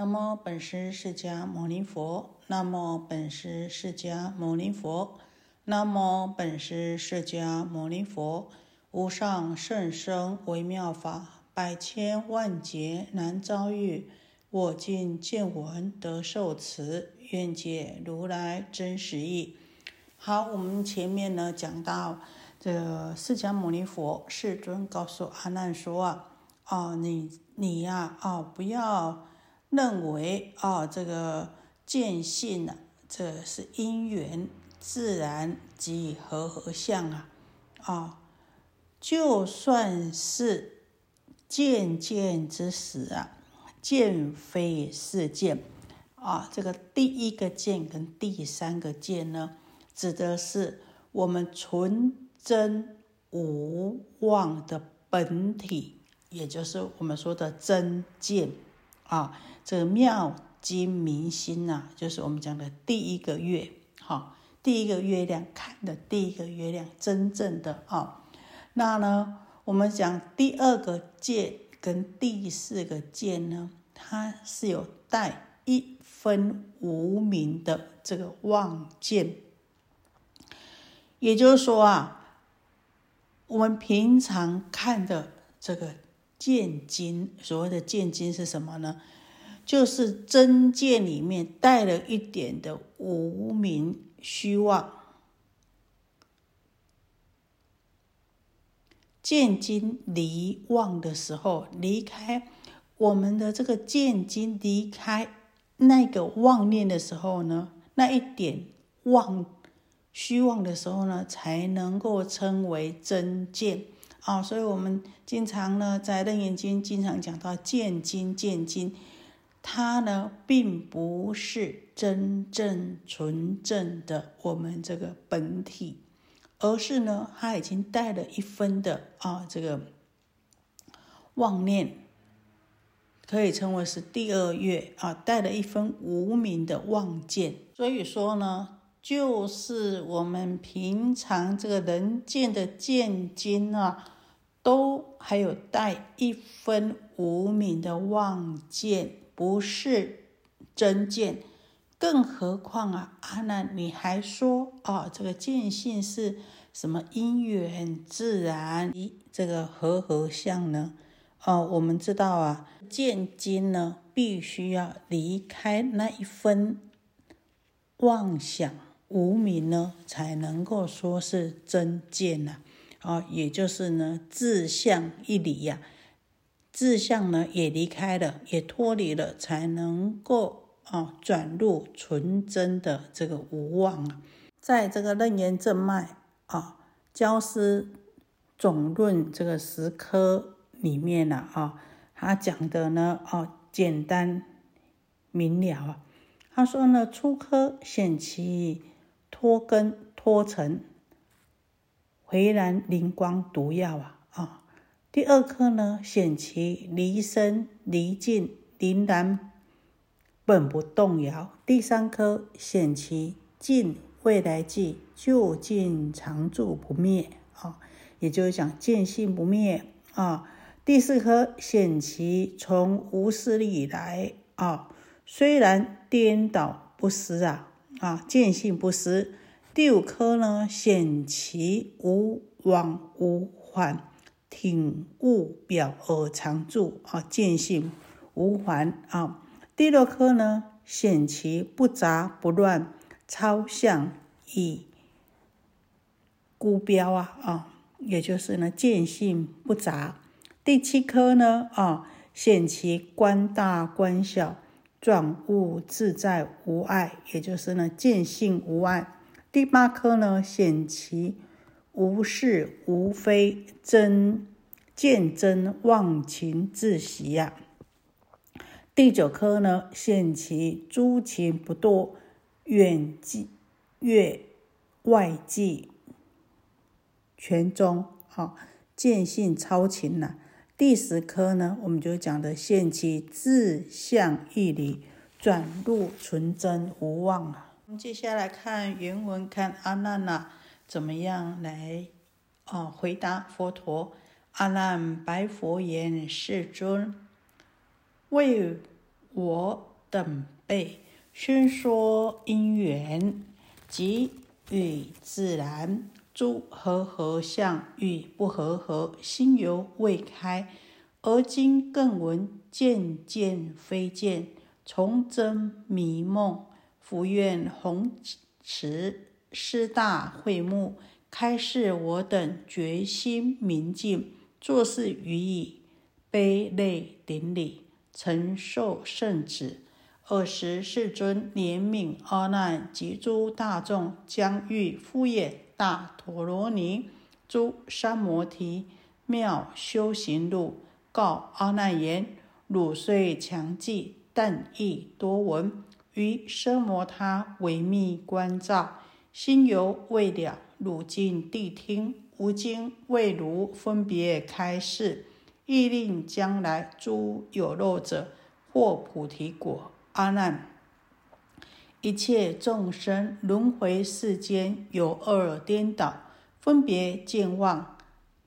那么本师释迦牟尼佛。那么本师释迦牟尼佛。那么本师释迦牟尼佛。无上甚深微妙法，百千万劫难遭遇。我今见闻得受持，愿解如来真实义。好，我们前面呢讲到，这释迦牟尼佛世尊告诉阿难说啊，哦，你你呀，哦，不要。认为啊，这个见性呢，这是因缘自然即和合相啊，啊，就算是见见之时啊，见非是见啊，这个第一个见跟第三个见呢，指的是我们纯真无妄的本体，也就是我们说的真见。啊，这个妙金明心呐，就是我们讲的第一个月，哈，第一个月亮看的第一个月亮，真正的啊。那呢，我们讲第二个见跟第四个见呢，它是有带一分无名的这个望见，也就是说啊，我们平常看的这个。见金，所谓的见金是什么呢？就是真见里面带了一点的无名虚妄。见金离妄的时候，离开我们的这个见金，离开那个妄念的时候呢，那一点妄虚妄的时候呢，才能够称为真见。啊，所以我们经常呢，在《楞严经》经常讲到见经见经，它呢并不是真正纯正的我们这个本体，而是呢，它已经带了一分的啊这个妄念，可以称为是第二月啊，带了一分无名的妄见。所以说呢。就是我们平常这个人见的见经啊，都还有带一分无名的妄见，不是真见。更何况啊，阿难，你还说啊，这个见性是什么因缘自然咦这个和合相呢？哦，我们知道啊，见经呢，必须要离开那一分妄想。无名呢，才能够说是真见呐，啊，也就是呢，自相一离呀，志向呢也离开了，也脱离了，才能够啊转入纯真的这个无妄啊，在这个楞严正脉啊，教师总论这个十科里面呢，啊，他讲的呢，哦，简单明了啊，他说呢，初科显其。脱根脱尘，回然灵光毒药啊啊！第二颗呢，显其离身离境灵然本不动摇。第三颗显其尽未来际究竟常住不灭啊，也就是讲见性不灭啊。第四颗显其从无始以来啊，虽然颠倒不失啊。啊，见性不失。第五颗呢，显其无往无还，挺悟表而常住。啊，见性无还。啊，第六颗呢，显其不杂不乱，超相以孤标啊啊，也就是呢，见性不杂。第七颗呢，啊，显其观大观小。转物自在无碍，也就是呢见性无碍。第八颗呢显其无是无非真见真忘情自习呀。第九颗呢现其诸情不堕远际越外际全中，好见性超情呐。第十颗呢，我们就讲的现其自相义理，转入纯真无妄啊。我们接下来看原文，看阿难呐怎么样来哦回答佛陀。阿难白佛言：世尊，为我等辈宣说因缘，即与自然诸和合相与不和合，心犹未开，而今更闻渐渐非渐，从真迷梦，福愿弘持师大会目，开示我等决心明净，做事予以悲泪顶礼。承受圣旨。尔时世尊怜悯阿难及诸大众，将欲敷衍大陀罗尼诸三摩提妙修行路，告阿难言：汝虽强记，但亦多闻。于奢摩他为密观照，心犹未了。汝今谛听，吾今为汝分别开示。亦令将来诸有漏者获菩提果。阿难，一切众生轮回世间有二颠倒，分别见妄，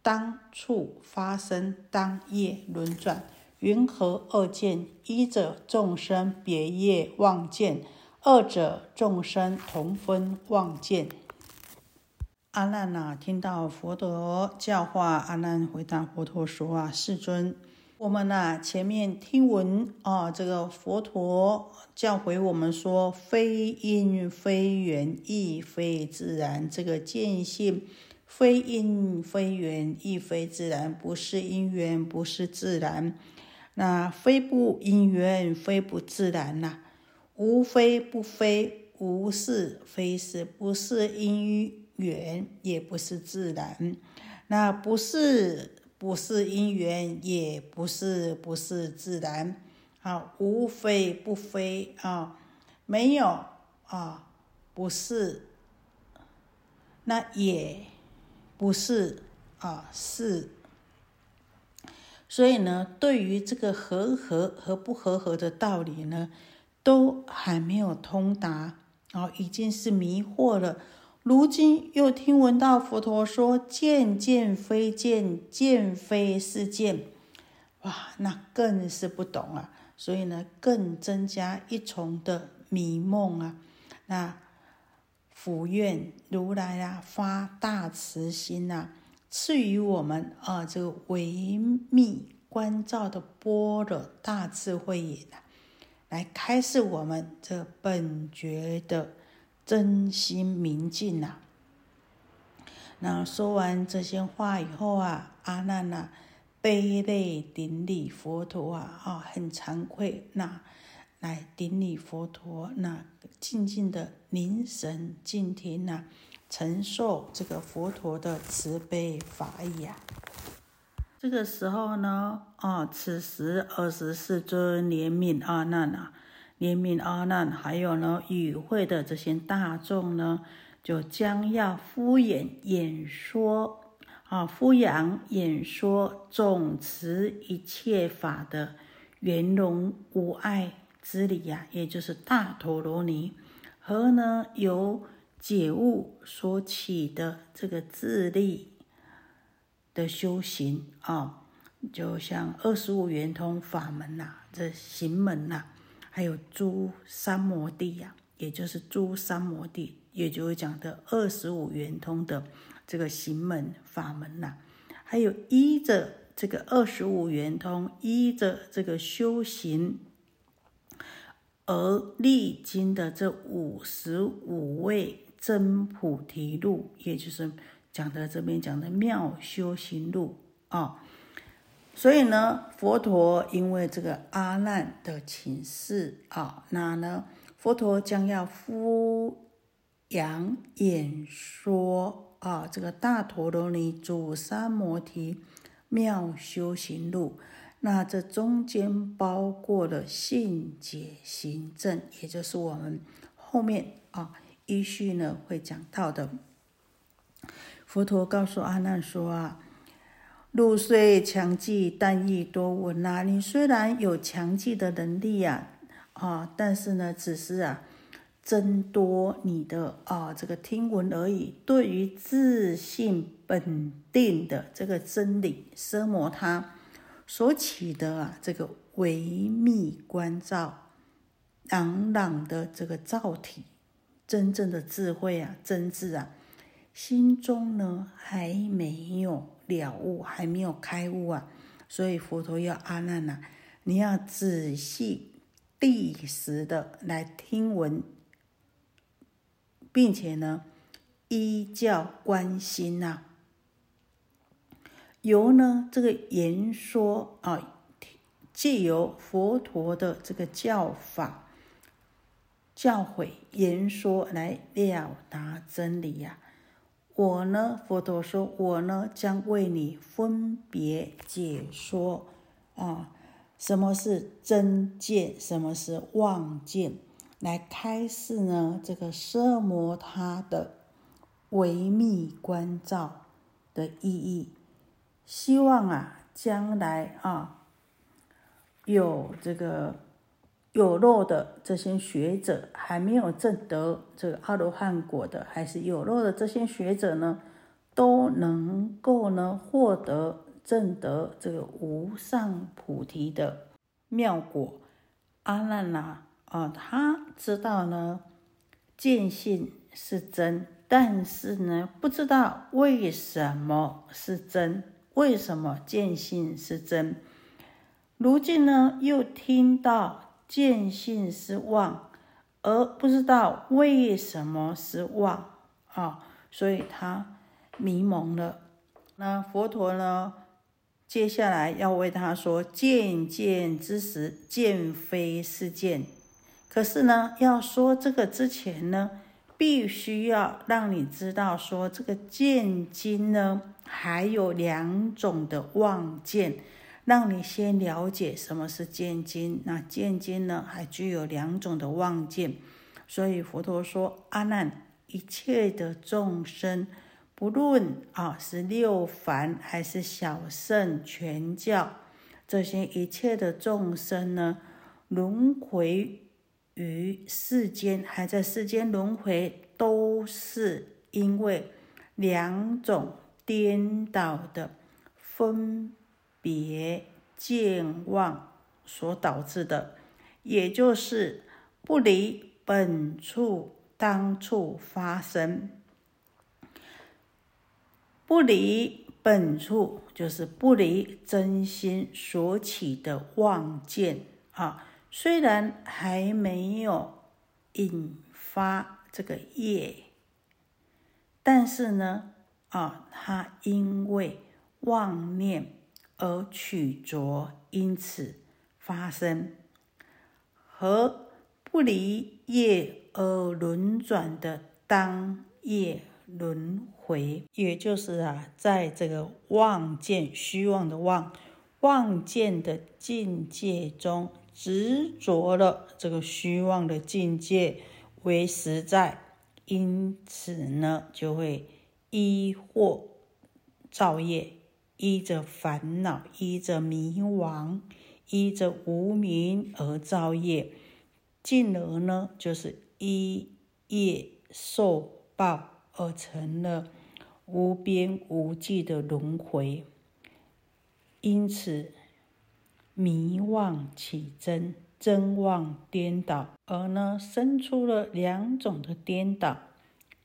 当处发生，当业轮转。云何二见？一者众生别业妄见，二者众生同分妄见。阿难呐，听到佛陀教化，阿难回答佛陀说：“啊，世尊，我们呐前面听闻啊，这个佛陀教诲我们说，非因非缘，亦非自然。这个见性，非因非缘，亦非自然，不是因缘，不是自然。那非不因缘，非不自然呐，无非不非，无是非是，不是因。”缘也不是自然，那不是不是因缘，也不是不是自然，啊，无非不非啊，没有啊，不是，那也不是啊，是。所以呢，对于这个合合和不合合的道理呢，都还没有通达，哦，已经是迷惑了。如今又听闻到佛陀说“见见非见，见非是见”，哇，那更是不懂啊！所以呢，更增加一重的迷梦啊！那福愿如来啊，发大慈心呐，赐予我们啊，这个维密观照的般若大智慧眼呐，来开示我们这本觉的。真心明镜呐！那说完这些话以后啊，阿难呐，悲泪顶礼佛陀啊，啊，很惭愧，那来顶礼佛陀，那静静的凝神静听呐，承受这个佛陀的慈悲法眼。这个时候呢，啊，此时二十四尊怜悯阿难啊。怜悯阿难，还有呢，与会的这些大众呢，就将要敷衍演说啊，敷衍演说总持一切法的圆融无碍之理呀，也就是大陀罗尼和呢由解悟所起的这个智力的修行啊，就像二十五圆通法门呐，这行门呐。还有诸三摩地呀，也就是诸三摩地，也就是讲的二十五圆通的这个行门法门呐。还有依着这个二十五圆通，依着这个修行而历经的这五十五位真菩提路，也就是讲的这边讲的妙修行路啊。所以呢，佛陀因为这个阿难的请示啊，那呢，佛陀将要敷扬演说啊，这个大陀罗尼主三摩提妙修行路，那这中间包括了信解行证，也就是我们后面啊依序呢会讲到的。佛陀告诉阿难说啊。入虽强记，但亦多闻呐。你虽然有强记的能力呀，啊，但是呢，只是啊，增多你的啊这个听闻而已。对于自信本定的这个真理，奢摩他所起的啊这个唯密关照朗朗的这个造体，真正的智慧啊，真智啊，心中呢还没有了悟，还没有开悟啊，所以佛陀要阿难呐，你要仔细地实的来听闻，并且呢依教观心呐，由呢这个言说啊。借由佛陀的这个教法、教诲、言说来了达真理呀。我呢，佛陀说，我呢将为你分别解说啊，什么是真见，什么是妄见，来开示呢这个奢摩他的微密观照的意义。希望啊，将来啊。有这个有漏的这些学者，还没有证得这个阿罗汉果的，还是有漏的这些学者呢，都能够呢获得证得这个无上菩提的妙果。阿难呐，啊，他知道呢见性是真，但是呢不知道为什么是真，为什么见性是真。如今呢，又听到见性是妄，而不知道为什么是妄啊，所以他迷蒙了。那佛陀呢，接下来要为他说：见见之时，见非是见。可是呢，要说这个之前呢，必须要让你知道说，这个见经呢，还有两种的妄见。让你先了解什么是见经，那见经呢，还具有两种的望见，所以佛陀说：阿难，一切的众生，不论啊是六凡还是小圣全教，这些一切的众生呢，轮回于世间，还在世间轮回，都是因为两种颠倒的分。别见望所导致的，也就是不离本处当处发生。不离本处，就是不离真心所起的妄见啊。虽然还没有引发这个业，但是呢，啊，它因为妄念。而取着，因此发生和不离业而轮转的当业轮回，也就是啊，在这个妄见虚妄的妄妄见的境界中执着了这个虚妄的境界为实在，因此呢，就会依惑造业。依着烦恼，依着迷惘，依着无明而造业，进而呢，就是依业受报而成了无边无际的轮回。因此，迷妄起真，真妄颠倒，而呢，生出了两种的颠倒。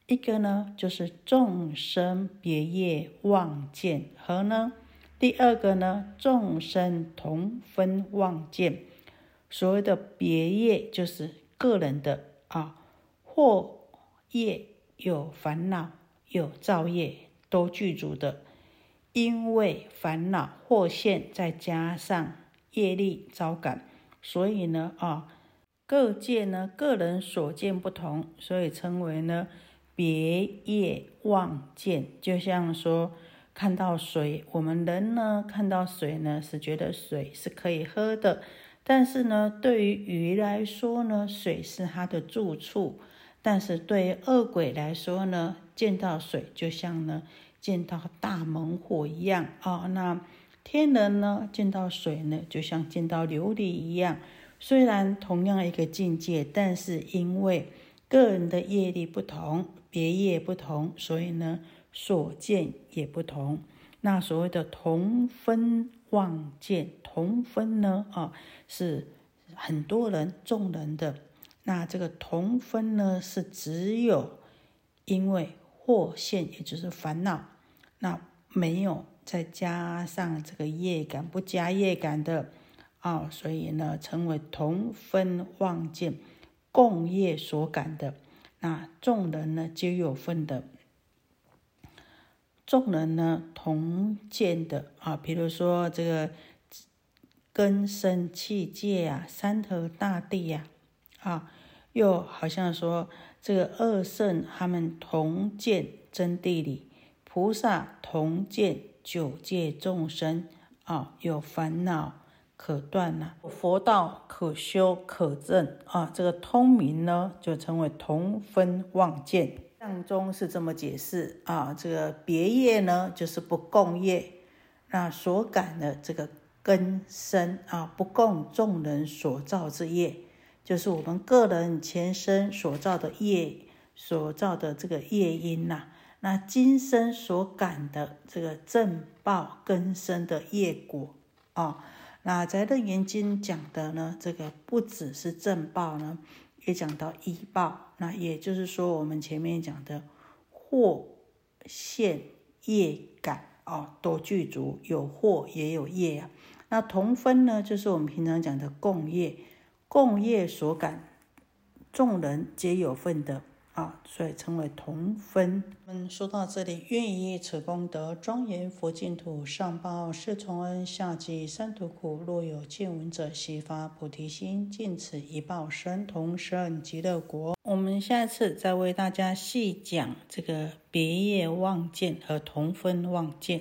一个呢，就是众生别业妄见和呢，第二个呢，众生同分妄见。所谓的别业，就是个人的啊，或业有烦恼有造业都具足的，因为烦恼或现，再加上业力招感，所以呢啊，各界呢个人所见不同，所以称为呢。别业妄见，就像说看到水，我们人呢看到水呢是觉得水是可以喝的，但是呢对于鱼来说呢，水是它的住处，但是对于恶鬼来说呢，见到水就像呢见到大猛火一样啊。那天人呢见到水呢，就像见到琉璃一样，虽然同样一个境界，但是因为个人的业力不同。别业不同，所以呢，所见也不同。那所谓的同分望见，同分呢，啊，是很多人、众人的那这个同分呢，是只有因为惑现，也就是烦恼，那没有再加上这个业感，不加业感的啊，所以呢，成为同分妄见共业所感的。那众人呢，皆有份的。众人呢，同见的啊，比如说这个根生气界啊，山河大地呀，啊，又好像说这个二圣他们同见真谛里，菩萨同见九界众生啊，有烦恼可断呐，佛道可修可证啊，这个通明呢，就称为同分妄见。相中是这么解释啊，这个别业呢，就是不共业，那所感的这个根生啊，不共众人所造之业，就是我们个人前生所造的业，所造的这个业因呐。那今生所感的这个正报根生的业果啊，那在楞严经讲的呢，这个不只是正报呢。也讲到医报，那也就是说，我们前面讲的祸现业感哦，都具足，有祸也有业啊。那同分呢，就是我们平常讲的共业，共业所感，众人皆有份的。啊，所以称为同分。嗯，说到这里，愿以此功德庄严佛净土，上报四重恩，下济三途苦。若有见闻者，悉发菩提心，尽此一报身，同生极乐国。我们下次再为大家细讲这个别业望见和同分望见。